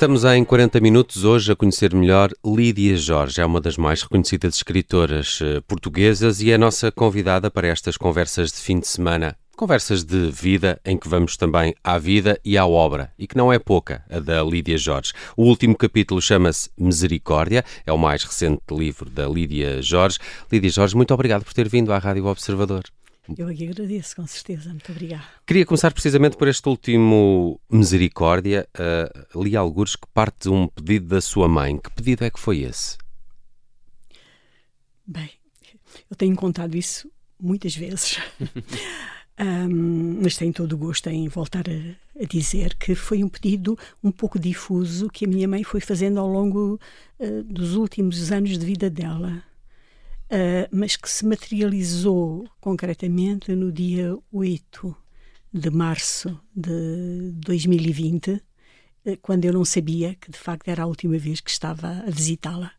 Estamos em 40 minutos hoje a conhecer melhor Lídia Jorge. É uma das mais reconhecidas escritoras eh, portuguesas e é a nossa convidada para estas conversas de fim de semana. Conversas de vida em que vamos também à vida e à obra, e que não é pouca, a da Lídia Jorge. O último capítulo chama-se Misericórdia, é o mais recente livro da Lídia Jorge. Lídia Jorge, muito obrigado por ter vindo à Rádio Observador. Eu aqui agradeço, com certeza. Muito obrigada. Queria começar precisamente por este último Misericórdia. Uh, li alguns que parte de um pedido da sua mãe. Que pedido é que foi esse? Bem, eu tenho contado isso muitas vezes. um, mas tenho todo o gosto em voltar a, a, dizer que foi um pedido um pouco difuso que a minha mãe foi fazendo ao longo uh, dos últimos anos de vida dela uh, mas que se materializou concretamente no dia 8 de março de 2020, uh, eh, quando eu não sabia que de facto era a última vez que estava a visitá-la.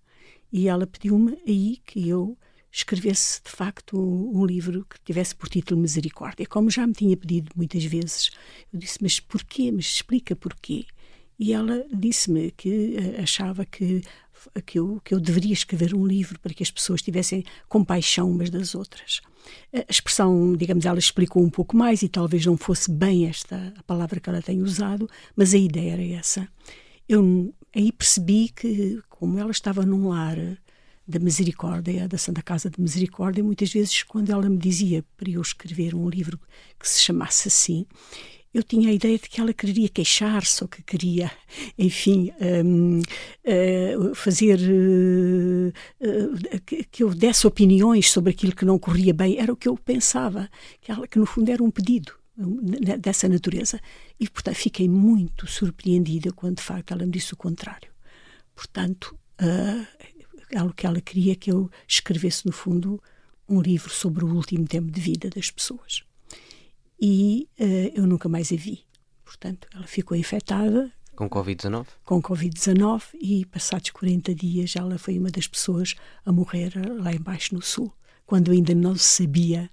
E ela pediu-me aí que eu escrevesse de facto um, um, livro que tivesse por título Misericórdia. Como já me tinha pedido muitas vezes, eu disse: Mas porquê? Mas explica porquê. E ela disse-me que uh, achava que que eu, que eu deveria escrever um livro para que as pessoas tivessem compaixão umas das outras. A expressão, digamos, ela explicou um pouco mais e talvez não fosse bem esta a palavra que ela tem usado, mas a ideia era essa. Eu aí percebi que, como ela estava num lar da Misericórdia, da Santa Casa de Misericórdia, muitas vezes, quando ela me dizia para eu escrever um livro que se chamasse assim, eu tinha a ideia de que ela queria queixar-se ou que queria, enfim, um, uh, eh, fazer uh, uh, que, que, eu desse opiniões sobre aquilo que não corria bem. Era o que eu pensava, que, ela, que no fundo era um pedido dessa natureza. E, portanto, fiquei muito surpreendida quando, de facto, ela me disse o contrário. Portanto, uh, o que ela queria que eu escrevesse, no fundo, um livro sobre o último tempo de vida das pessoas e uh, eu nunca mais a vi. Portanto, ela ficou infectada. Com Covid-19? Com Covid-19 e passados 40 dias ela foi uma das pessoas a morrer lá embaixo no sul, quando ainda não se sabia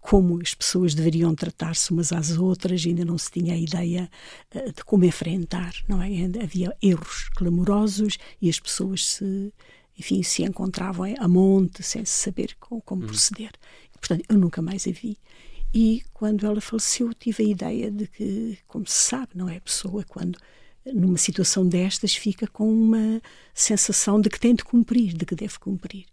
como as pessoas deveriam tratar-se umas às outras, ainda não se tinha a ideia uh, de como enfrentar, não é? Havia erros clamorosos e as pessoas se, enfim, se encontravam a monte sem saber como, como uhum. proceder. portanto, eu nunca mais a vi. E quando ela faleceu, tive a ideia de que, como se sabe, não é? A pessoa, quando numa situação destas, fica com uma sensação de que tem de cumprir, de que deve cumprir.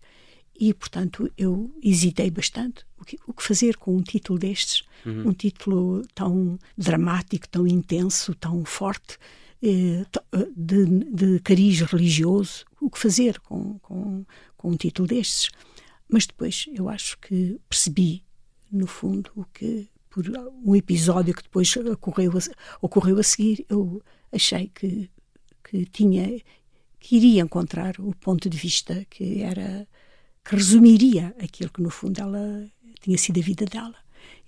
E, portanto, eu hesitei bastante o que, o que fazer com um título destes, uhum. um título tão dramático, tão intenso, tão forte, eh, eh, de, de cariz religioso, o que fazer com, com, com um título destes. Mas depois eu acho que percebi no fundo, o que por um episódio que depois ocorreu a, ocorreu a seguir, eu achei que, que tinha que iria encontrar o ponto de vista que era que resumiria aquilo que no fundo ela tinha sido a vida dela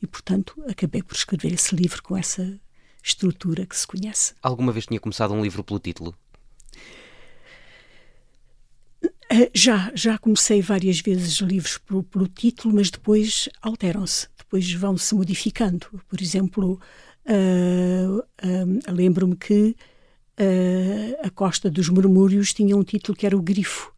e portanto acabei por escrever esse livro com essa estrutura que se conhece. Alguma vez tinha começado um livro pelo título? Eh, já, já comecei várias vezes livros pelo, título, mas depois alteram-se, depois vão-se modificando. Por exemplo, uh, uh, lembro-me que uh, A Costa dos Murmúrios tinha um título que era O Grifo,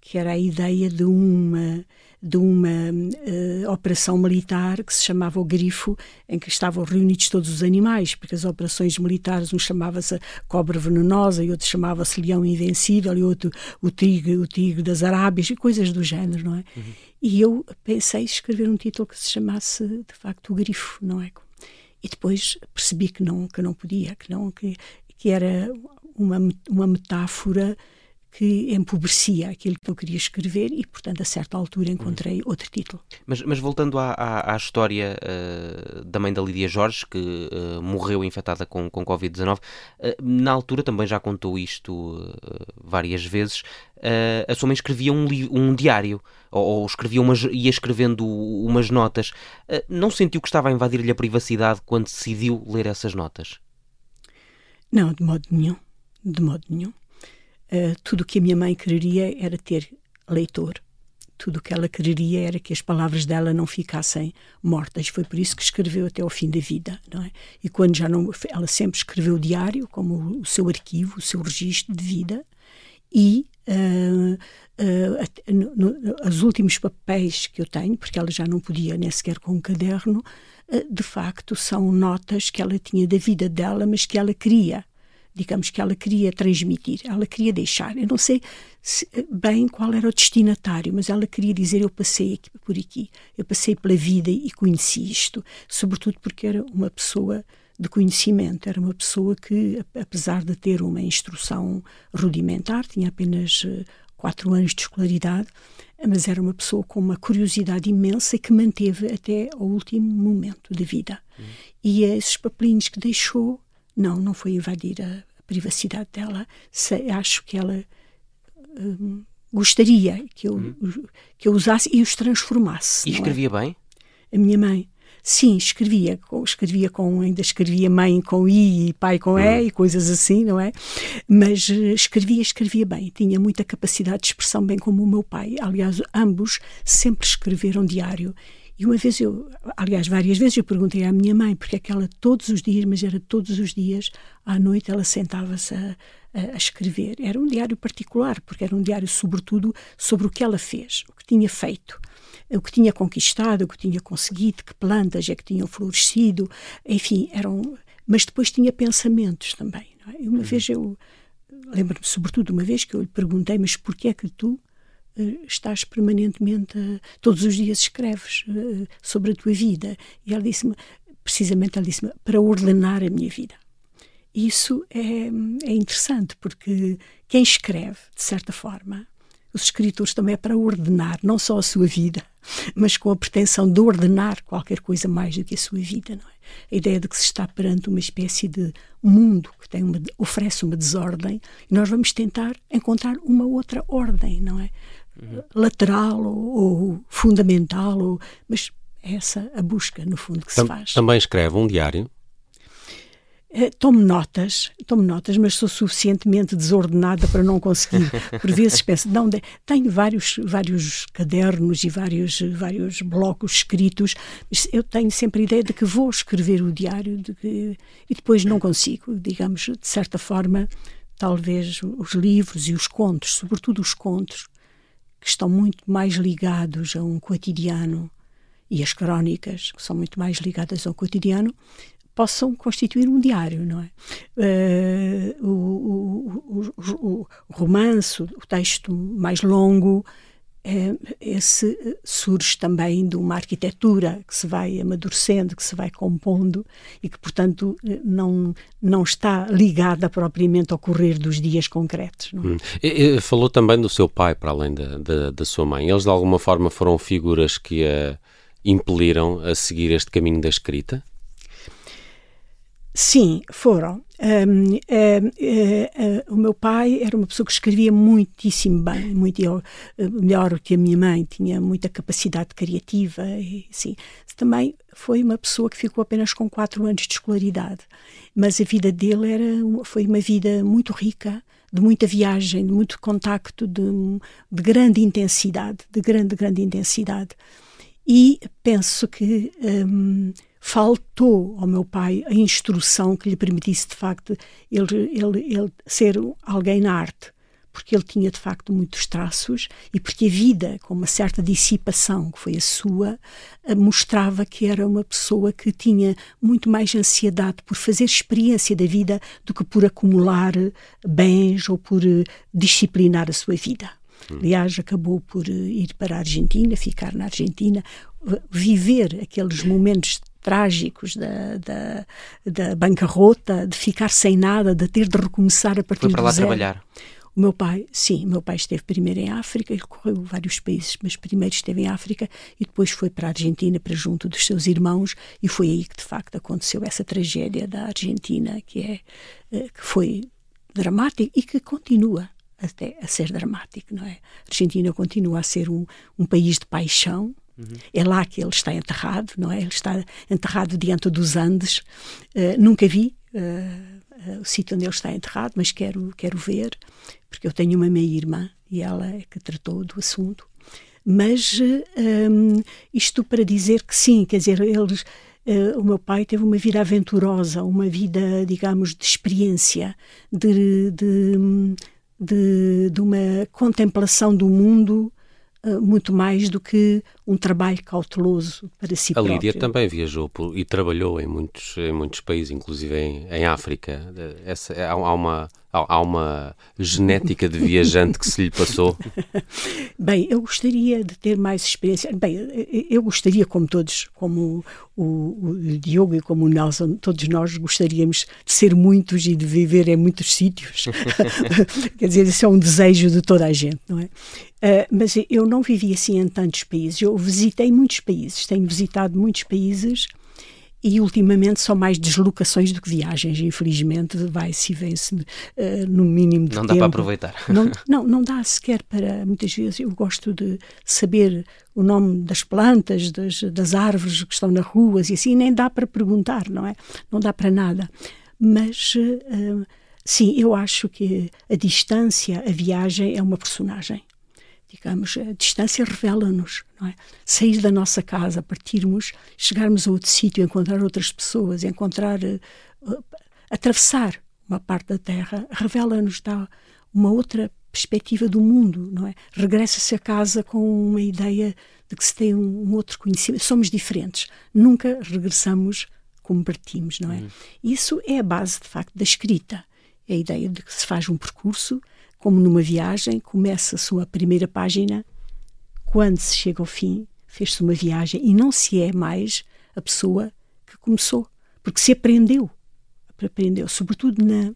que era a ideia de uma de uma uh, operação militar que se chamava o Grifo, em que estavam reunidos todos os animais, porque as operações militares, um chamava-se Cobra Venenosa, e outro chamava-se Leão Invencível, e outro o Tigre, o tigre das Arábias, e coisas do género, não é? Uhum. E eu pensei escrever um título que se chamasse, de facto, o Grifo, não é? E depois percebi que não, que não podia, que não, que, que era uma, uma metáfora que empobrecia aquilo que eu queria escrever e, portanto, a certa altura encontrei uhum. outro título. Mas, mas voltando à, à, à história uh, da mãe da Lídia Jorge, que uh, morreu infectada com, com Covid-19, uh, na altura também já contou isto várias vezes, a sua mãe escrevia um, um diário, ou, ou, escrevia umas, ia escrevendo umas notas. não sentiu que estava a invadir-lhe a privacidade quando decidiu ler essas notas? Não, de modo nenhum. De modo nenhum. Uh, tudo o que a minha mãe queria era ter leitor. tudo o que ela queria era que as palavras dela não ficassem mortas. Foi por isso que escreveu até ao fim da vida, não é? E quando já não, ela sempre escreveu o diário como o seu arquivo, o seu registro de vida e uh, uh, os últimos papéis que eu tenho, porque ela já não podia nem sequer com um caderno, de facto são notas que ela tinha da vida dela, mas que ela queria digamos que ela queria transmitir, ela queria deixar. Eu não sei se, bem qual era o destinatário, mas ela queria dizer: Eu passei aqui, por aqui, eu passei pela vida e conheci isto, sobretudo porque era uma pessoa de conhecimento, era uma pessoa que, apesar de ter uma instrução rudimentar, tinha apenas eh, quatro anos de escolaridade, mas era uma pessoa com uma curiosidade imensa que manteve até ao último momento da vida. Uhum. E esses papelinhos que deixou não, não foi invadir a, privacidade dela. Se, acho que ela hum, gostaria que eu, hum. que eu usasse e os transformasse. E é? escrevia é? bem? A minha mãe. Sim, escrevia, escrevia com, ainda escrevia mãe com I e pai com E e coisas assim, não é? Mas eh, escrevia, escrevia bem, tinha muita capacidade de expressão, bem como o meu pai. Aliás, ambos sempre escreveram diário e uma vez eu, aliás, várias vezes eu perguntei à minha mãe porque é que ela todos os dias, mas era todos os dias, à noite ela sentava-se a, a, escrever. Era um diário particular, porque era um diário, sobretudo, sobre o que ela fez, o que tinha feito, o que tinha conquistado, o que tinha conseguido, que plantas é que tinham florescido, enfim, eram. Mas depois tinha pensamentos também. É? Uma uhum. vez eu lembro-me, sobretudo, uma vez que eu lhe perguntei, mas porquê é que tu estás permanentemente, todos os dias escreves eh, sobre a tua vida. E ela disse-me, precisamente, ela disse-me, para ordenar a minha vida. Isso é, é interessante, porque quem escreve, de certa forma, os escritores também é para ordenar não só a sua vida, mas com a pretensão de ordenar qualquer coisa mais do que a sua vida, não é? A ideia de que se está perante uma espécie de mundo que tem uma, oferece uma desordem e nós vamos tentar encontrar uma outra ordem, não é? Lateral ou, ou fundamental, ou, mas é essa a busca, no fundo, que Tam, se faz. Também escreve um diário? É, tomo notas, tomo notas, mas sou suficientemente desordenada para não conseguir. Por vezes penso, não, tenho vários, vários cadernos e vários, vários blocos escritos, mas eu tenho sempre a ideia de que vou escrever o diário que, e depois não consigo. Digamos, de certa forma, talvez os livros e os contos, sobretudo os contos, que estão muito mais ligados a um cotidiano e as crónicas, que são muito mais ligadas ao cotidiano, possam constituir um diário, não é? Uh, o, o, o, o romance, o texto mais longo, esse surge também de uma arquitetura que se vai amadurecendo, que se vai compondo e que, portanto, não, não está ligada propriamente ao correr dos dias concretos. Hum. E, e, falou também do seu pai, para além da, da, da, sua mãe. Eles, de alguma forma, foram figuras que a impeliram a seguir este caminho da escrita? Sim, foram. Um, o meu pai era uma pessoa que escrevia muitíssimo bem, muito melhor que a minha mãe, tinha muita capacidade criativa. E, sim. Também foi uma pessoa que ficou apenas com quatro anos de escolaridade, mas a vida dele era, foi uma vida muito rica, de muita viagem, de muito contacto, de, de grande intensidade, de grande, grande intensidade. E penso que um, faltou ao meu pai a instrução que lhe permitisse, de facto, ele, ele, ele ser alguém na arte. Porque ele tinha, de facto, muitos traços e porque a vida, com uma certa dissipação, que foi a sua, eh, mostrava que era uma pessoa que tinha muito mais ansiedade por fazer experiência da vida do que por acumular bens ou por eh, disciplinar a sua vida. Hum. Aliás, acabou por eh, ir para a Argentina, ficar na Argentina, viver aqueles momentos trágicos da, da, da, bancarrota, de ficar sem nada, de ter de recomeçar a partir Foi para lá zero. trabalhar? O meu pai, sim, o meu pai esteve primeiro em África, ele correu vários países, mas primeiro esteve em África e depois foi para a Argentina, para junto dos seus irmãos, e foi aí que de facto aconteceu essa tragédia da Argentina, que é eh, que foi dramática e que continua até a ser dramático, não é? A Argentina continua a ser um, um país de paixão, Uhum. É lá que ele está enterrado, não é? Ele está enterrado diante dos Andes. Uh, nunca vi uh, uh, o sítio onde ele está enterrado, mas quero, quero ver, porque eu tenho uma meia-irmã e ela é que tratou do assunto. Mas um, isto para dizer que sim, quer dizer, eles. Uh, o meu pai teve uma vida aventurosa, uma vida, digamos, de experiência, de, de, de, de uma contemplação do mundo muito mais do que um trabalho cauteloso para si a próprio. A Lídia também viajou por, e trabalhou em muitos, em muitos países, inclusive em, em África. Essa, há, há uma Há uma genética de viajante que se lhe passou? Bem, eu gostaria de ter mais experiência. Bem, eu gostaria, como todos, como o, o Diogo e como o Nelson, todos nós gostaríamos de ser muitos e de viver em muitos sítios. Quer dizer, isso é um desejo de toda a gente, não é? Uh, mas eu não vivi assim em tantos países. Eu visitei muitos países, tenho visitado muitos países e ultimamente são mais deslocações do que viagens, infelizmente, vai-se e vem-se uh, no mínimo de não tempo. Dá para aproveitar. Não, não, não dá sequer para, muitas vezes, eu gosto de saber o nome das plantas, das, das árvores que estão nas ruas e assim, nem dá para perguntar, não é? Não dá para nada. Mas, uh, sim, eu acho que a distância, a viagem é uma personagem digamos, a distância revela-nos, não é? Sair da nossa casa, partirmos, chegarmos a outro sítio, encontrar outras pessoas, encontrar, uh, atravessar uma parte da Terra, revela-nos, dá uma outra perspectiva do mundo, não é? Regressa-se a casa com uma ideia de que se tem um, um, outro conhecimento. Somos diferentes. Nunca regressamos como partimos, não é? Uhum. Isso é a base, de facto, da escrita. É a ideia de que se faz um percurso como numa viagem, começa-se uma primeira página, quando se chega ao fim, fez-se uma viagem e não se é mais a pessoa que começou, porque se aprendeu, aprendeu, sobretudo na,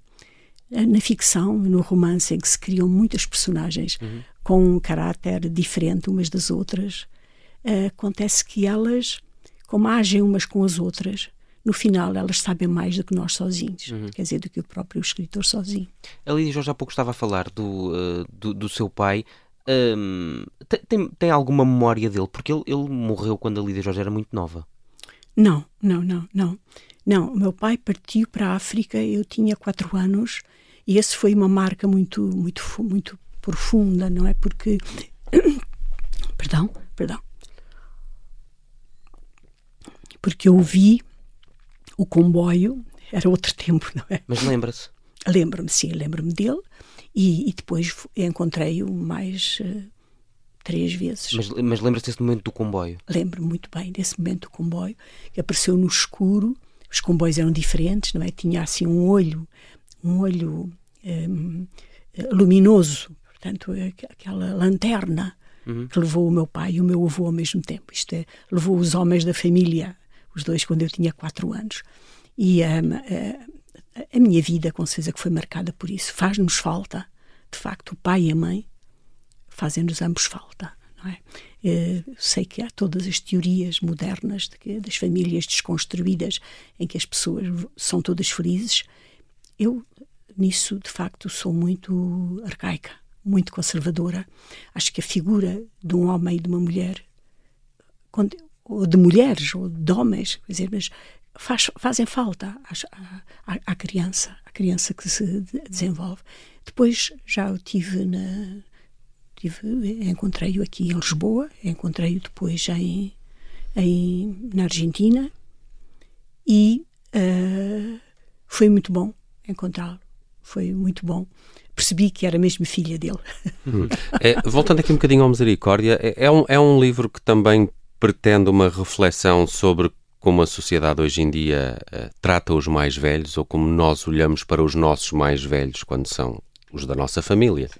na ficção, no romance, em que se criam muitas personagens uhum. com um caráter diferente umas das outras, uh, acontece que elas, como agem umas com as outras, no final elas sabem mais do que nós sozinhos, uhum. quer dizer, do que o próprio escritor sozinho. A Lídia Jorge há pouco estava a falar do, uh, do, do, seu pai. Um, tem, tem alguma memória dele? Porque ele, ele morreu quando a Lídia Jorge era muito nova. Não, não, não, não. Não, o meu pai partiu para a África, eu tinha quatro anos e esse foi uma marca muito, muito, muito profunda, não é? Porque, perdão, perdão, porque eu vi o comboio era outro tempo, não é? Mas lembra-se? Lembro-me, sim, lembro-me dele e, e depois encontrei-o mais uh, três vezes. Mas, mas lembra-se desse momento do comboio? Lembro-me muito bem desse momento do comboio, que apareceu no escuro, os comboios eram diferentes, não é? Tinha assim um olho, um olho um, luminoso, portanto, aquela lanterna uhum. que levou o meu pai e o meu avô ao mesmo tempo. Isto é, levou os homens da família os dois quando eu tinha quatro anos. E a, a minha vida, com certeza, que foi marcada por isso. Faz-nos falta, de facto, o pai e a mãe fazem-nos ambos falta. Não é? Eu sei que há todas as teorias modernas de das famílias desconstruídas em que as pessoas são todas felizes. Eu, nisso, de facto, sou muito arcaica, muito conservadora. Acho que a figura de um homem e de uma mulher ou de mulheres, ou de homens, quer dizer, mas faz, fazem falta à, à, à, criança, à criança que se desenvolve. Depois já o tive na. Encontrei-o aqui em Lisboa, encontrei-o depois em, em, na Argentina e uh, foi muito bom encontrá-lo. Foi muito bom percebi que era mesmo filha dele. Hum. É, voltando aqui um bocadinho ao Misericórdia, é, é, um, é um livro que também pretende uma reflexão sobre como a sociedade hoje em dia uh, trata os mais velhos ou como nós olhamos para os nossos mais velhos quando são os da nossa família.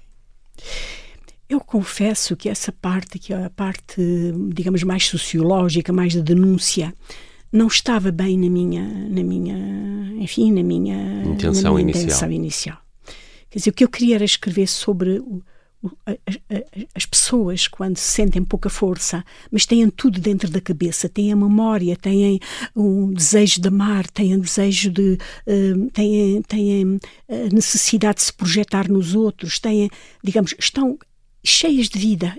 Eu confesso que essa parte, que é a parte, digamos, mais sociológica, mais de denúncia, não estava bem na minha, na minha, enfim, na minha intenção, na minha inicial. intenção inicial. Quer dizer, o que eu queria era escrever sobre o, as pessoas, quando sentem pouca força, mas têm tudo dentro da cabeça, têm a memória, têm um desejo de amar, têm desejo de. Uh, têm, têm a necessidade de se projetar nos outros, têm, digamos, estão cheias de vida,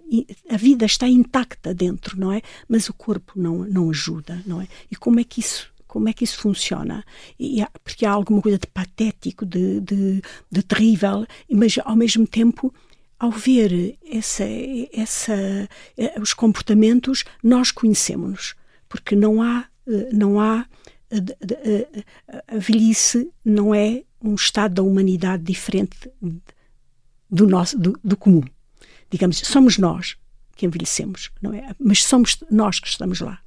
a vida está intacta dentro, não é? Mas o corpo não, não ajuda, não é? E como é que isso como é que isso funciona? E porque há alguma coisa de patético, de, de, de terrível, mas ao mesmo tempo ao ver essa, essa, eh, os comportamentos, nós conhecemos-nos, porque não há, eh, não há a velhice não é um estado da humanidade diferente do nosso do, do comum. Digamos, somos nós que envelhecemos, não é? Mas somos nós que estamos lá.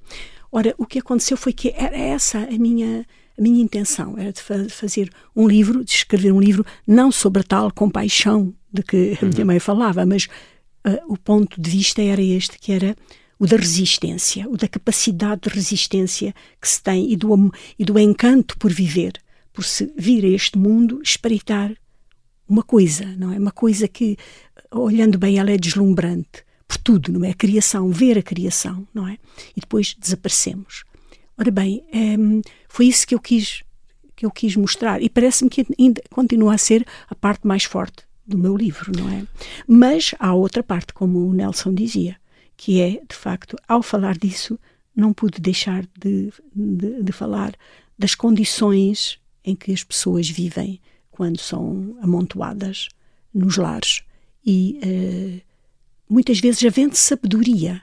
Ora, o que aconteceu foi que era essa a minha a minha intenção era de fa fazer um livro, de escrever um livro não sobre a tal compaixão de que a minha uhum. mãe falava, mas uh, o ponto de vista era este, que era o da resistência, o da capacidade de resistência que se tem e do, e do encanto por viver, por se vir a este mundo espreitar uma coisa, não é? Uma coisa que, olhando bem, ela é deslumbrante por tudo, não é? A criação, ver a criação, não é? E depois desaparecemos. Ora bem, é, foi isso que eu quis que eu quis mostrar e parece-me que ainda continua a ser a parte mais forte do meu livro, não é? Mas há outra parte, como o Nelson dizia, que é, de facto, ao falar disso, não pude deixar de, de, de falar das condições em que as pessoas vivem quando são amontoadas nos lares. E uh, muitas vezes, havendo sabedoria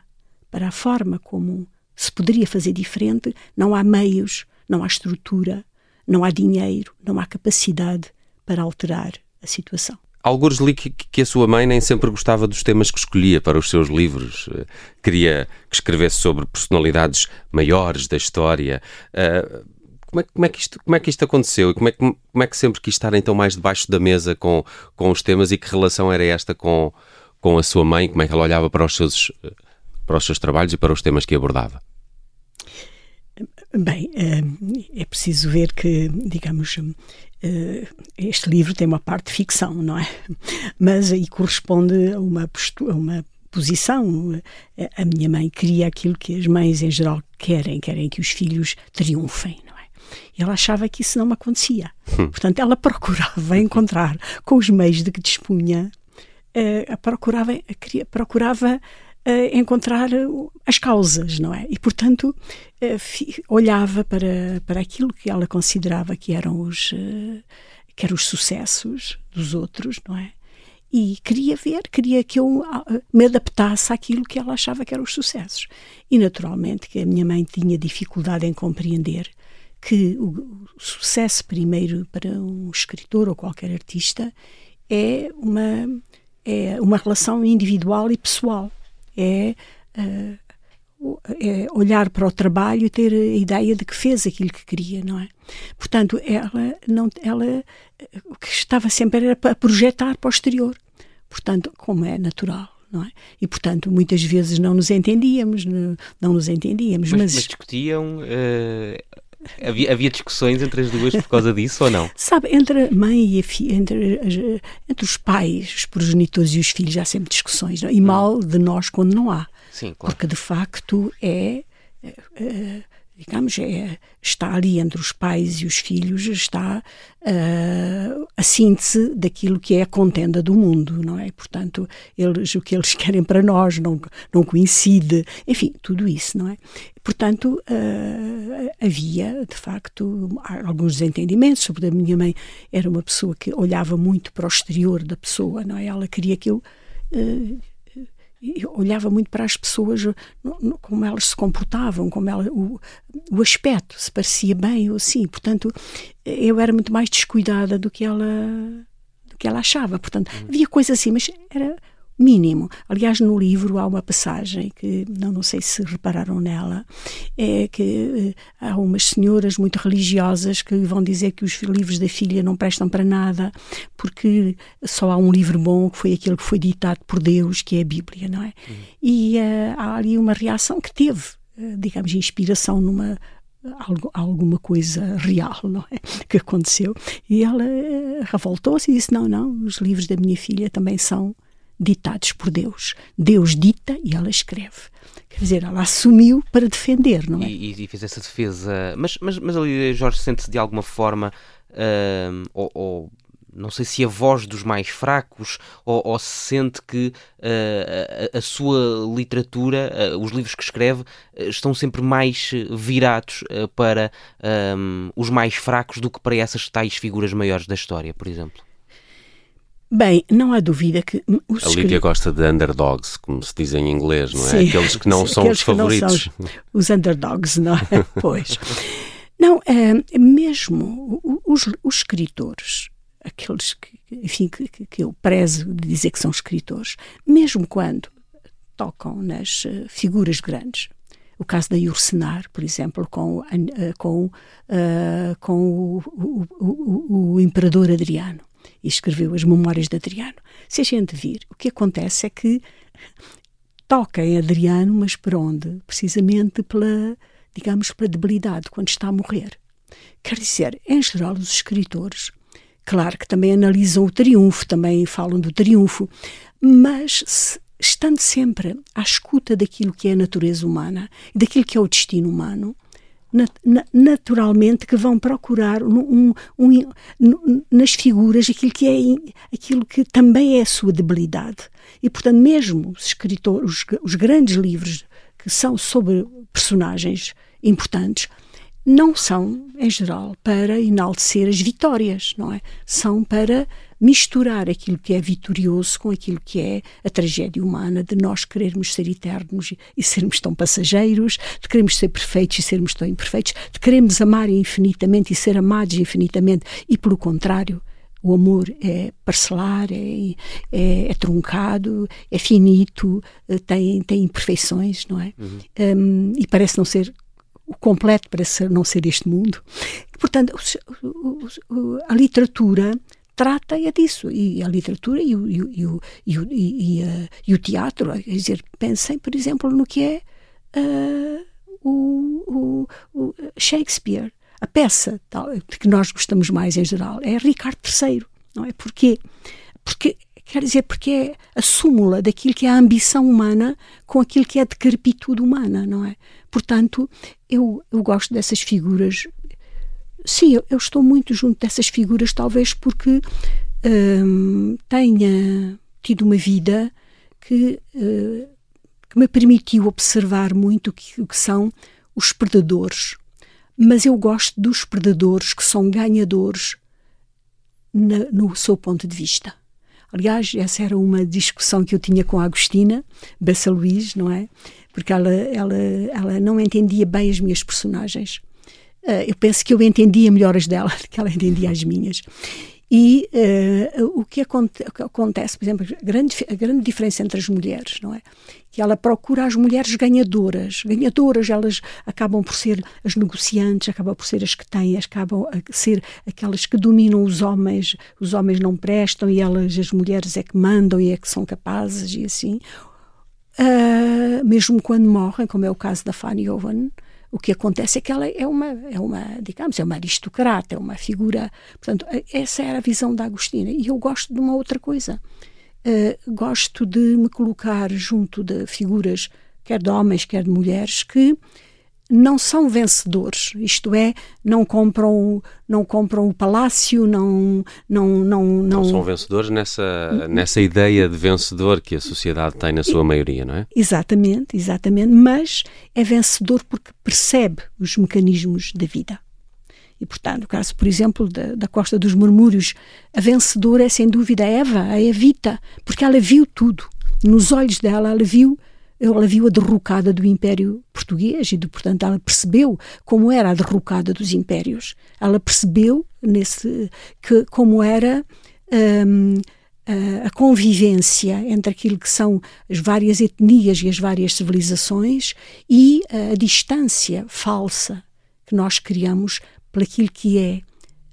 para a forma como se poderia fazer diferente, não há meios, não há estrutura, não há dinheiro, não há capacidade para alterar a situação. Alguns li que, que, a sua mãe nem sempre gostava dos temas que escolhia para os seus livros. Eh, queria que escrevesse sobre personalidades maiores da história. Uh, como, é, como, é que isto, como é que isto aconteceu? E como é, que, como é que sempre quis estar então mais debaixo da mesa com, com os temas e que relação era esta com, com a sua mãe? Como é que ela olhava para os seus, para os seus trabalhos e para os temas que abordava? Bem, eh, é preciso ver que, digamos, eh, este livro tem uma parte de ficção, não é? Mas aí corresponde a uma, postura, uma posição. A minha mãe queria aquilo que as mães em geral querem, querem que os filhos triunfem, não é? E ela achava que isso não acontecia. Hum. Portanto, ela procurava encontrar, com os meios de que dispunha, uh, procurava, procurava encontrar as causas, não é? E, portanto, uh, olhava para, para aquilo que ela considerava que eram os, uh, que eram os sucessos dos outros, não é? E queria ver, queria que eu me adaptasse àquilo que ela achava que eram os sucessos. E, naturalmente, que a minha mãe tinha dificuldade em compreender que o sucesso primeiro para um escritor ou qualquer artista é uma é uma relação individual e pessoal é, uh, é, olhar para o trabalho e ter a ideia de que fez aquilo que queria, não é? Portanto, ela, não, ela o que estava sempre era para projetar para o exterior. Portanto, como é natural. Não é? E, portanto, muitas vezes não nos entendíamos, não, não nos entendíamos. Mas, mas... mas discutiam uh, Havia, havia, discussões entre as duas por causa disso ou não? Sabe, entre a mãe e a filha, entre, entre os pais, os progenitores e os filhos, há sempre discussões. Não? É? E hum. mal de nós quando não há. Sim, claro. Porque de facto é, é, é digamos, é, está ali entre os pais e os filhos, está uh, a síntese daquilo que é a contenda do mundo, não é? Portanto, eles, o que eles querem para nós não, não coincide, enfim, tudo isso, não é? Portanto, uh, havia, de facto, alguns desentendimentos sobre a minha mãe era uma pessoa que olhava muito para o exterior da pessoa, não é? Ela queria que eu uh, olhava muito para as pessoas, como elas se comportavam, como ela, o, o aspecto, se parecia bem ou assim. Portanto, eu era muito mais descuidada do que ela, do que ela achava. Portanto, uhum. havia coisas assim, mas era mínimo. Aliás, no livro há uma passagem que não, não sei se repararam nela, é que eh, há umas senhoras muito religiosas que vão dizer que os livros da filha não prestam para nada, porque só há um livro bom que foi aquele que foi ditado por Deus, que é a Bíblia, não é? Uhum. E uh, há ali uma reação que teve, uh, digamos, inspiração numa alguma coisa real, não é? Que aconteceu. E ela revoltou-se e disse: Não, não, os livros da minha filha também são ditados por Deus. Deus dita e ela escreve. Quer dizer, ela assumiu para defender, não é? E, e fez essa defesa. Mas, mas, mas ali Jorge sente-se de alguma forma, uh, ou, ou, não sei se a voz dos mais fracos, ou, ou se sente que uh, a, a, sua literatura, uh, os livros que escreve, estão sempre mais virados para um, os mais fracos do que para essas tais figuras maiores da história, por exemplo. Bem, não há dúvida que. Os a Lídia gosta de underdogs, como se diz em inglês, não é? Sim, aqueles que não sim, são os favoritos. São os underdogs, não é? pois. Não, é, mesmo os, os escritores, aqueles que, enfim, que, que eu prezo de dizer que são escritores, mesmo quando tocam nas uh, figuras grandes, o caso da Ursenar, por exemplo, com, uh, com, uh, com o, o, o, o, imperador Adriano, e escreveu as Memórias de Adriano. Se a gente vir, o que acontece é que toca em Adriano, mas para onde? Precisamente pela, digamos, pela debilidade, quando está a morrer. Quer dizer, em geral, os escritores, claro que também analisam o triunfo, também falam do triunfo, mas se, estando sempre à escuta daquilo que é a natureza humana, daquilo que é o destino humano, naturalmente que vão procurar um, um, um, nas figuras aquilo que é aquilo que também é a sua debilidade. E portanto mesmo os escritores os, os grandes livros que são sobre personagens importantes não são, em geral, para enaltecer as vitórias, não é? São para misturar aquilo que é vitorioso com aquilo que é a tragédia humana de nós querermos ser eternos e sermos tão passageiros, de queremos ser perfeitos e sermos tão imperfeitos, de queremos amar infinitamente e ser amados infinitamente e, pelo contrário, o amor é parcelar, é, é, é truncado, é finito, eh, tem, tem imperfeições, não é? Uhum. Um, e parece não ser o completo para ser, não ser este mundo. Portanto, a literatura trata é disso. E a literatura e o, e o, e o, e, uh, e o teatro. Quer dizer, pensem, por exemplo, no que é uh, o, o, Shakespeare. A peça tal, que nós gostamos mais em geral é Ricardo III. Não é? Porquê? Porque quer dizer, porque é a súmula daquilo que é a ambição humana com aquilo que é a decrepitude humana, não é? Portanto, eu, eu gosto dessas figuras. Sim, eu, eu estou muito junto dessas figuras, talvez porque hum, tenha tido uma vida que, uh, que me permitiu observar muito o que, o que são os predadores. Mas eu gosto dos predadores que são ganhadores na, no seu ponto de vista. Aliás, essa era uma discussão que eu tinha com a Agostina Bessa Luís, não é? Porque ela, ela, ela não entendia bem as minhas personagens. Uh, eu penso que eu entendia melhor as dela do que ela entendia as minhas. E uh, o, que acontece, por exemplo, a grande, a grande diferença entre as mulheres, não é? Que ela procura as mulheres ganhadoras. Ganhadoras, elas acabam por ser as negociantes, acabam por ser as que têm, acabam a ser aquelas que dominam os homens. Os homens não prestam e elas, as mulheres, é que mandam e é que são capazes e assim. Uh, mesmo quando morrem, como é o caso da Fanny Owen, o que acontece é que ela é uma, é uma, digamos, é uma aristocrata, é uma figura. Portanto, essa era a visão da Agostina. E eu gosto de uma outra coisa. Uh, gosto de me colocar junto de figuras, quer de homens, quer de mulheres, que não são vencedores, isto é, não compram, não compram o palácio, não não não não, não são vencedores nessa nessa ideia de vencedor que a sociedade tem na sua maioria, não é? Exatamente, exatamente, mas é vencedor porque percebe os mecanismos da vida. E, portanto, no caso, por exemplo, da, da Costa dos Murmúrios, a vencedora é sem dúvida a Eva, a Evita, porque ela viu tudo. Nos olhos dela, ela viu ela viu a derrocada do Império Português e, portanto, ela percebeu como era a derrocada dos impérios. Ela percebeu nesse que como era um, a convivência entre aquilo que são as várias etnias e as várias civilizações e a distância falsa que nós criamos para aquilo que é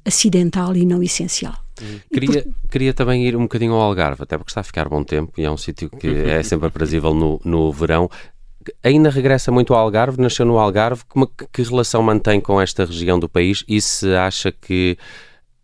acidental e não essencial. Queria, por... queria também ir um bocadinho ao Algarve, até porque está a ficar bom tempo e é um sítio que é sempre aprazível no, no verão. Ainda regressa muito ao Algarve, nasceu no Algarve. Como, que relação mantém com esta região do país e se acha que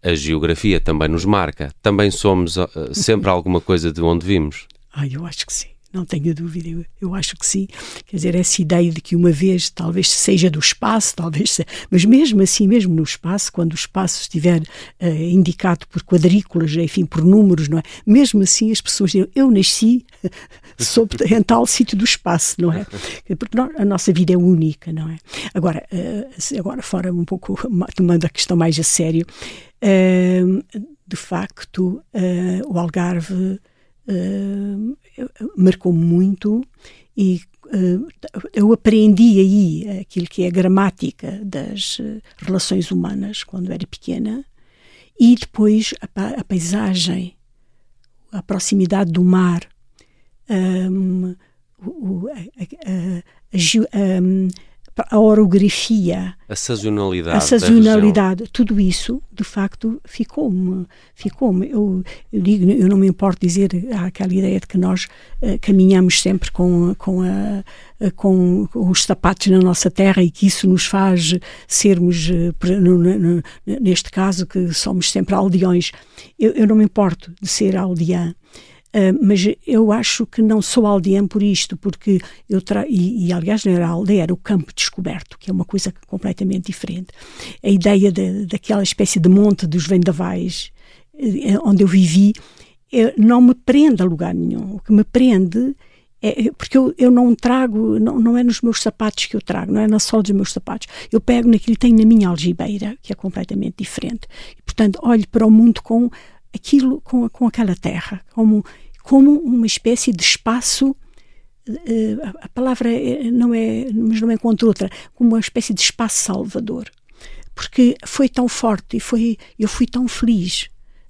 a geografia também nos marca? Também somos uh, sempre alguma coisa de onde vimos? Ah, eu acho que sim. Não tenho dúvida, eu, eu, acho que sim. Quer dizer, essa ideia de que uma vez talvez seja do espaço, talvez seja, mas mesmo assim, mesmo no espaço, quando o espaço estiver uh, indicado por quadrículas, enfim, por números, não é? Mesmo assim as pessoas dizem, eu nasci sob, em tal sítio do espaço, não é? Porque a nossa vida é única, não é? Agora, uh, agora fora um pouco, tomando a questão mais a sério, uh, de facto, o Algarve marcou muito e uh, eu aprendi aí aquilo que é a gramática das uh, relações humanas quando era pequena e depois a, paisagem, a proximidade do mar, um, a, a, a, um, a orografia, a sazonalidade, a sazonalidade, tudo isso, de facto, ficou-me, ficou-me. Eu, eu, digo, eu não me importo dizer há aquela ideia de que nós uh, caminhamos sempre com com, a, uh, com os sapatos na nossa terra e que isso nos faz sermos, uh, no, no, neste caso, que somos sempre aldeões. Eu, eu não me importo de ser aldeã. Uh, mas eu acho que não sou aldeã por isto, porque eu tra e, e, aliás não era a aldeia, era o campo descoberto, que é uma coisa completamente diferente. A ideia de, daquela espécie de monte dos vendavais uh, onde eu vivi uh, não me prende a lugar nenhum. O que me prende é, porque eu, eu não trago, não, não é nos meus sapatos que eu trago, não é na sola dos meus sapatos. Eu pego naquilo que tenho na minha algibeira, que é completamente diferente. E, portanto, olho para o mundo com aquilo com, com aquela terra, como, como uma espécie de espaço. Uh, a palavra é, não é, mas não encontro outra, como uma espécie de espaço salvador, porque foi tão forte e foi, eu fui tão feliz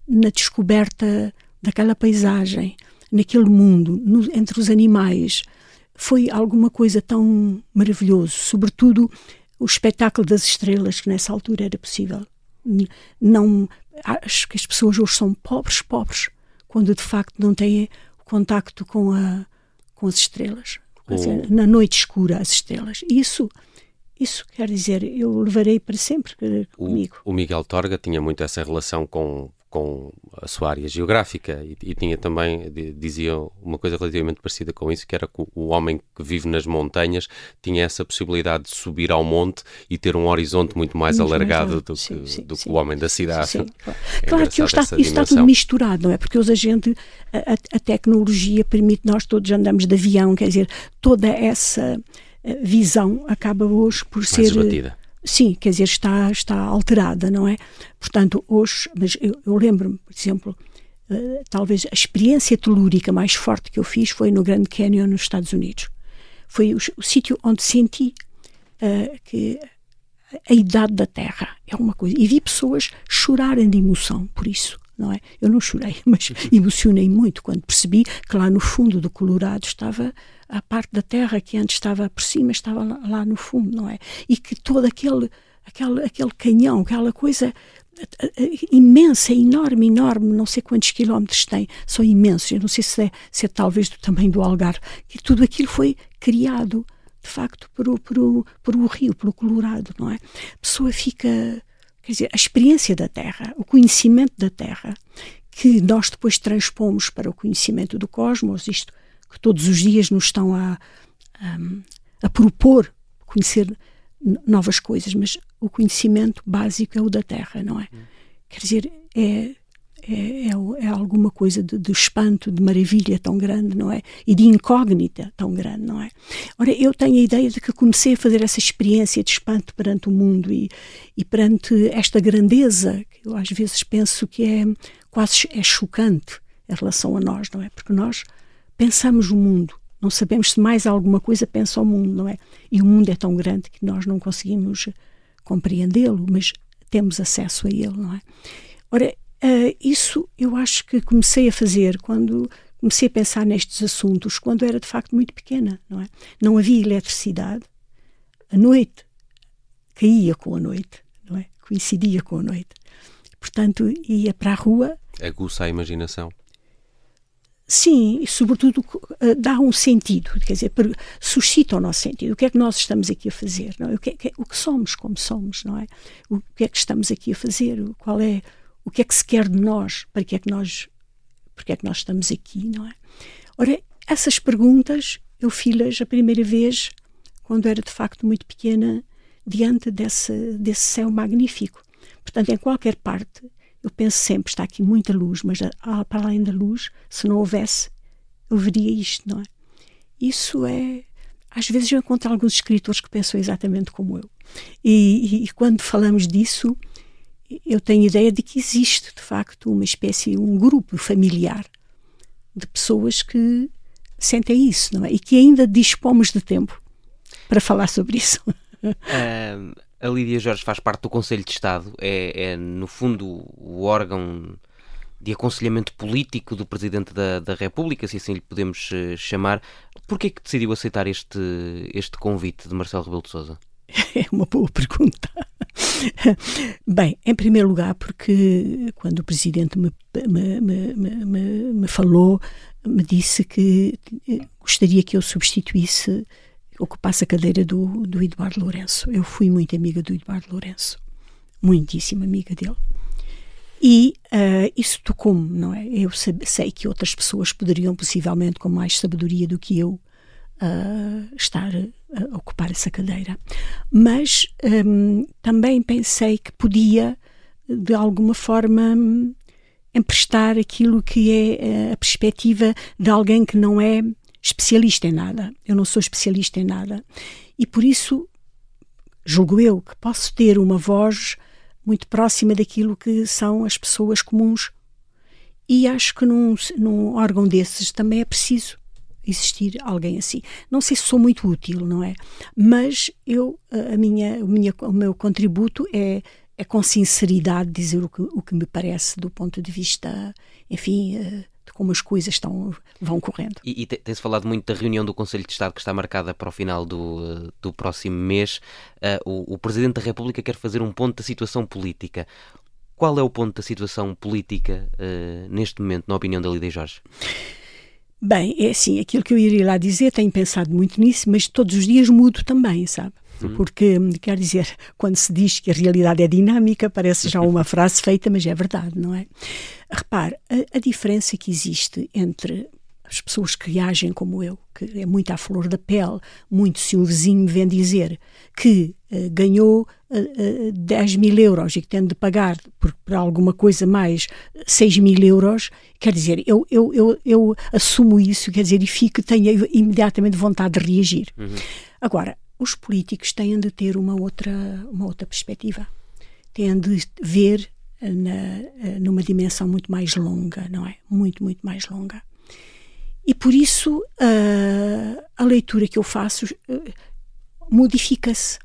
na descoberta daquela paisagem, naquele mundo, no, entre os animais, foi alguma coisa tão maravilhoso, sobretudo o espetáculo das estrelas que nessa altura era possível. Não acho que as pessoas hoje são pobres, pobres, quando de facto não têm o contacto com, a, com as estrelas. Dizer, na noite escura, as estrelas. Isso, isso quer dizer, eu levarei para sempre comigo. O, o Miguel Torga tinha muito essa relação com, com a sua área geográfica e, e, tinha também, dizia uma coisa relativamente parecida com isso, que era que o homem que vive nas montanhas tinha essa possibilidade de subir ao monte e ter um horizonte muito mais muito alargado mais do, que, sim, do sim. que o homem da cidade. É claro que está, isso está tudo misturado, não é? Porque hoje a gente, a, a tecnologia permite, nós todos andamos de avião, quer dizer, toda essa eh, visão acaba hoje por mais ser... Batida Sim, quer dizer, está, está alterada, não é? Portanto, hoje, mas eu, eu lembro-me, por exemplo, uh, talvez a experiência telúrica mais forte que eu fiz foi no Grand Canyon, nos Estados Unidos. Foi o, o sítio onde senti uh, que a idade da Terra é uma coisa. E vi pessoas chorarem de emoção por isso, não é? Eu não chorei, mas emocionei muito quando percebi que lá no fundo do Colorado estava a parte da terra que antes estava por cima estava lá, lá no fundo, não é? E que todo aquele, aquele, aquele canhão, aquela coisa imensa, enorme, enorme, não sei quantos quilómetros tem, são imensos, eu não sei se é, se é talvez do tamanho do Algarve, que tudo aquilo foi criado, de facto, por por por o rio, pelo Colorado, não é? A pessoa fica, quer dizer, a experiência da Terra, o conhecimento da Terra, que nós depois transpomos para o conhecimento do cosmos, isto que todos os dias nos estão a, a, a propor conhecer novas coisas, mas o conhecimento básico é o da Terra, não é? Hum. Quer dizer, é, é, é, é, alguma coisa de, de, espanto, de maravilha tão grande, não é? E de incógnita tão grande, não é? Ora, eu tenho a ideia de que comecei a fazer essa experiência de espanto perante o mundo e, e perante esta grandeza, que eu às vezes penso que é quase é chocante em relação a nós, não é? Porque nós pensamos o mundo. Não sabemos se mais alguma coisa pensa o mundo, não é? E o mundo é tão grande que nós não conseguimos compreendê-lo, mas temos acesso a ele, não é? Ora, uh, isso eu acho que comecei a fazer quando comecei a pensar nestes assuntos quando era de facto muito pequena, não é? Não havia eletricidade. A noite caía com a noite, não é? Coincidia com a noite. Portanto, ia para a rua. Aguça a imaginação. Sim, e sobretudo uh, dá um sentido, quer dizer, suscita o nosso sentido. O que é que nós estamos aqui a fazer? Não é? o, que é, que, o que somos, como somos, não é? O que é que estamos aqui a fazer? Qual é, o que é que se quer de nós? Para que é que nós, porque é que nós estamos aqui, não é? Ora, essas perguntas eu fiz-las a primeira vez quando era de facto muito pequena diante desse, desse céu magnífico. Portanto, em qualquer parte, eu penso sempre, está aqui muita luz, mas para além da luz, se não houvesse, eu veria isto, não é? Isso é. Às vezes eu encontro alguns escritores que pensam exatamente como eu. E, e, e quando falamos disso, eu tenho ideia de que existe, de facto, uma espécie, um grupo familiar de pessoas que sentem isso, não é? E que ainda dispomos de tempo para falar sobre isso. Uh, a Lídia Jorge faz parte do Conselho de Estado, é, é no fundo o órgão de aconselhamento político do Presidente da, da República, se assim lhe podemos uh, chamar. Porquê é que decidiu aceitar este, este convite de Marcelo Rebelo de Sousa? É uma boa pergunta. Bem, em primeiro lugar, porque quando o Presidente me, me, me, me, me falou, me disse que eh, gostaria que eu substituísse ocupasse a cadeira do, do Eduardo Lourenço. Eu fui muito amiga do Eduardo Lourenço, muitíssima amiga dele. E uh, isso tocou-me, não é? Eu sei que outras pessoas poderiam, possivelmente, com mais sabedoria do que eu, uh, estar a ocupar essa cadeira. Mas um, também pensei que podia, de alguma forma, emprestar aquilo que é eh, a perspectiva de alguém que não é especialista em nada. Eu não sou especialista em nada. E por isso, julgo eu que posso ter uma voz muito próxima daquilo que são as pessoas comuns. E acho que num, num órgão desses também é preciso existir alguém assim. Não sei se sou muito útil, não é? Mas eu, a minha, a minha, o meu contributo é, é com sinceridade dizer o que, o que me parece do ponto de vista, enfim, eh, como as coisas estão, vão correndo. E, e tem-se falado muito da reunião do Conselho de Estado que está marcada para o final do, do próximo mês. Uh, o, o Presidente da República quer fazer um ponto da situação política. Qual é o ponto da situação política uh, neste momento, na opinião da Lídia Jorge? Bem, é assim, aquilo que eu iria lá dizer, tenho pensado muito nisso, mas todos os dias mudo também, sabe? Uhum. Porque, quer dizer, quando se diz que a realidade é dinâmica, parece já uma frase feita, mas é verdade, não é? Repare, a, a diferença que existe entre as pessoas que reagem como eu, que é muito à flor da pele, muito se um vizinho me vem dizer que uh, ganhou uh, uh, 10 mil euros e que tem de pagar por, por, alguma coisa mais 6 mil euros, quer dizer, eu, eu, eu, eu assumo isso, quer dizer, e fico, tenho imediatamente vontade de reagir. Uhum. Agora, os políticos têm de ter uma outra, uma outra perspectiva. Têm de ver na, eh, numa dimensão muito mais longa, não é? Muito, muito mais longa. E por isso uh, a leitura que eu faço uh, modifica-se,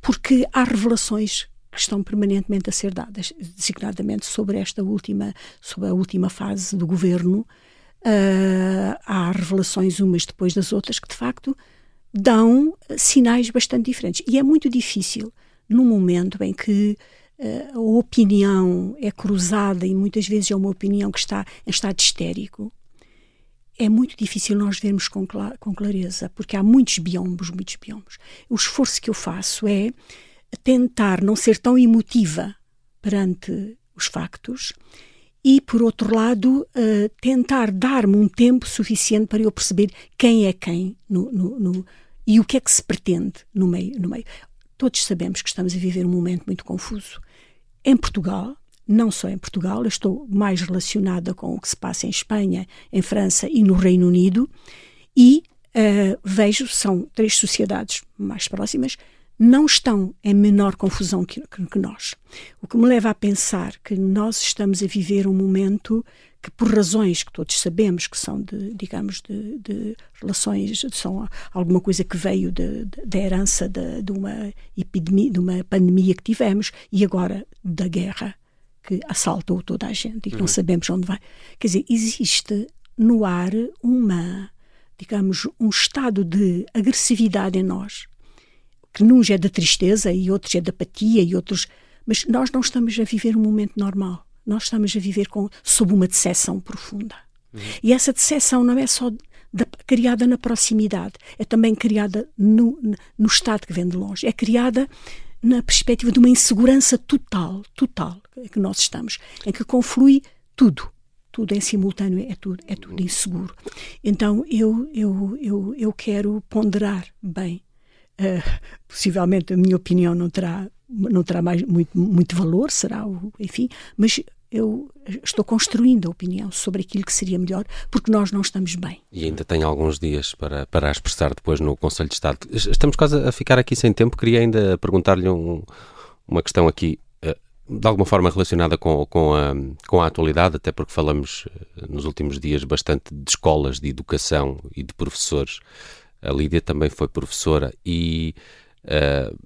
porque há revelações que estão permanentemente a ser dadas, designadamente sobre esta última, sobre a última fase do governo. Uh, há revelações umas depois das outras que de facto dão sinais bastante diferentes. E é muito difícil, num momento em que uh, a opinião é cruzada e muitas vezes é uma opinião que está em estado histérico, é muito difícil nós vermos com, com clareza, porque há muitos biombos, muitos biombos. O esforço que eu faço é tentar não ser tão emotiva perante os factos e, por outro lado, uh, tentar dar-me um tempo suficiente para eu perceber quem é quem no, no, no, e o que é que se pretende no meio, no meio. Todos sabemos que estamos a viver um momento muito confuso. Em Portugal, não só em Portugal, eu estou mais relacionada com o que se passa em Espanha, em França e no Reino Unido, e uh, vejo, são três sociedades mais próximas, não estão em menor confusão que, que, que, nós. O que me leva a pensar que nós estamos a viver um momento que, por razões que todos sabemos que são de, digamos, de, de relações, são alguma coisa que veio da herança de, de, uma epidemia, de uma pandemia que tivemos e agora da guerra que assaltou toda a gente e que uhum. não sabemos onde vai. Quer dizer, existe no ar uma, digamos, um estado de agressividade em nós, que nos é de tristeza e outros é de apatia e outros, mas nós não estamos a viver um momento normal nós estamos a viver com, sob uma decepção profunda. Uhum. E essa decepção não é só da, criada na proximidade, é também criada no, no estado que vem de longe, é criada na perspectiva de uma insegurança total, total, que nós estamos, em que conflui tudo. tudo em simultâneo é tudo, é tudo inseguro. Então eu, eu, eu, eu quero ponderar bem. Uh, possivelmente a minha opinião não terá, não terá mais muito, muito valor, será, enfim, mas eu estou construindo a opinião sobre aquilo que seria melhor, porque nós não estamos bem. E ainda tem alguns dias para, para expressar depois no Conselho de Estado. Estamos quase a ficar aqui sem tempo, queria ainda perguntar-lhe um, uma questão aqui de alguma forma relacionada com, com, a, com a atualidade, até porque falamos eh, nos últimos dias bastante de escolas, de educação e de professores. A Lídia também foi professora e uh,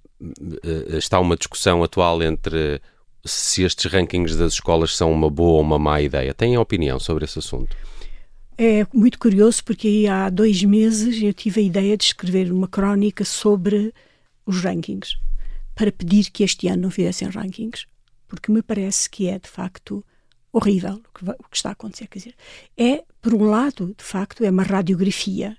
está uma discussão atual entre se estes rankings das escolas são uma boa ou uma má ideia. Tem opinião sobre esse assunto? É muito curioso porque há dois meses eu tive a ideia de escrever uma crónica sobre os rankings para pedir que este ano não fizessem rankings porque me parece que é de facto horrível o que, o que está a acontecer. Quer dizer, é, por um lado, de facto, é uma radiografia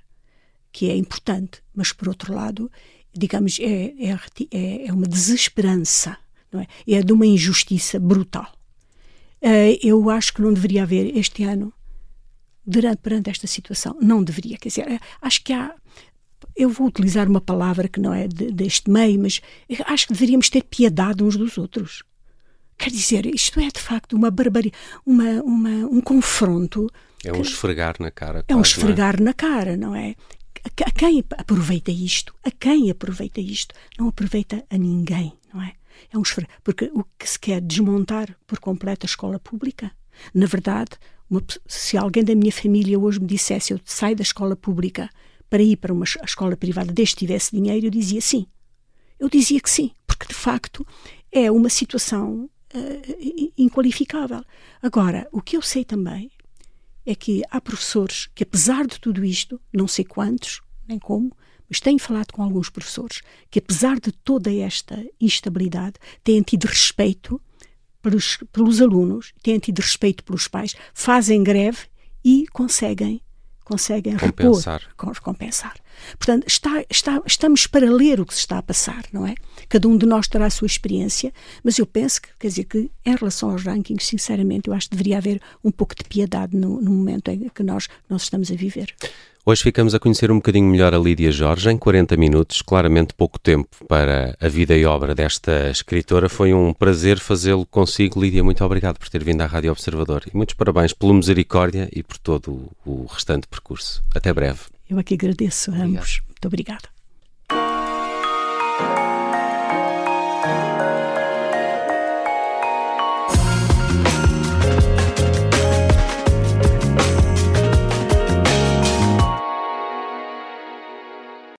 que é importante, mas por outro lado, digamos, é, é, é, é uma desesperança, não é? É de uma injustiça brutal. Uh, eu acho que não deveria haver este ano, durante, perante esta situação, não deveria, quer dizer, acho que há, eu vou utilizar uma palavra que não é de, deste meio, mas acho que deveríamos ter piedade uns dos outros. Quer dizer, isto é de facto uma barbaridade, uma, uma, um confronto. É um esfregar na cara. É um é? esfregar é? na cara, não é? A, quem aproveita isto? A quem aproveita isto? Não aproveita a ninguém, não é? É um esfregar. Porque o que se quer desmontar por completo a escola pública? Na verdade, uma, se alguém da minha família hoje me dissesse eu saio da escola pública para ir para uma escola privada desde que tivesse dinheiro, eu dizia sim. Eu dizia que sim, porque de facto é uma situação uh, inqualificável. Agora, o que eu sei também é que há professores que, apesar de tudo isto, não sei quantos, nem como, mas tenho falado com alguns professores que, apesar de toda esta instabilidade, têm tido respeito pelos, pelos alunos, têm tido respeito pelos pais, fazem greve e conseguem conseguem compensar. repor, compensar. Portanto, está, está, estamos para ler o que se está a passar, não é? Cada um de nós terá a sua experiência, mas eu penso que, quer dizer, que em relação aos rankings, sinceramente, eu acho que deveria haver um pouco de piedade no, no momento em que nós, nós estamos a viver. Hoje ficamos a conhecer um bocadinho melhor a Lídia Jorge em 40 minutos, claramente pouco tempo para a vida e obra desta escritora. Foi um prazer fazê-lo consigo. Lídia, muito obrigado por ter vindo à Rádio Observador e muitos parabéns pelo Misericórdia e por todo o restante percurso. Até breve. Eu aqui agradeço a ambos. Muito obrigada.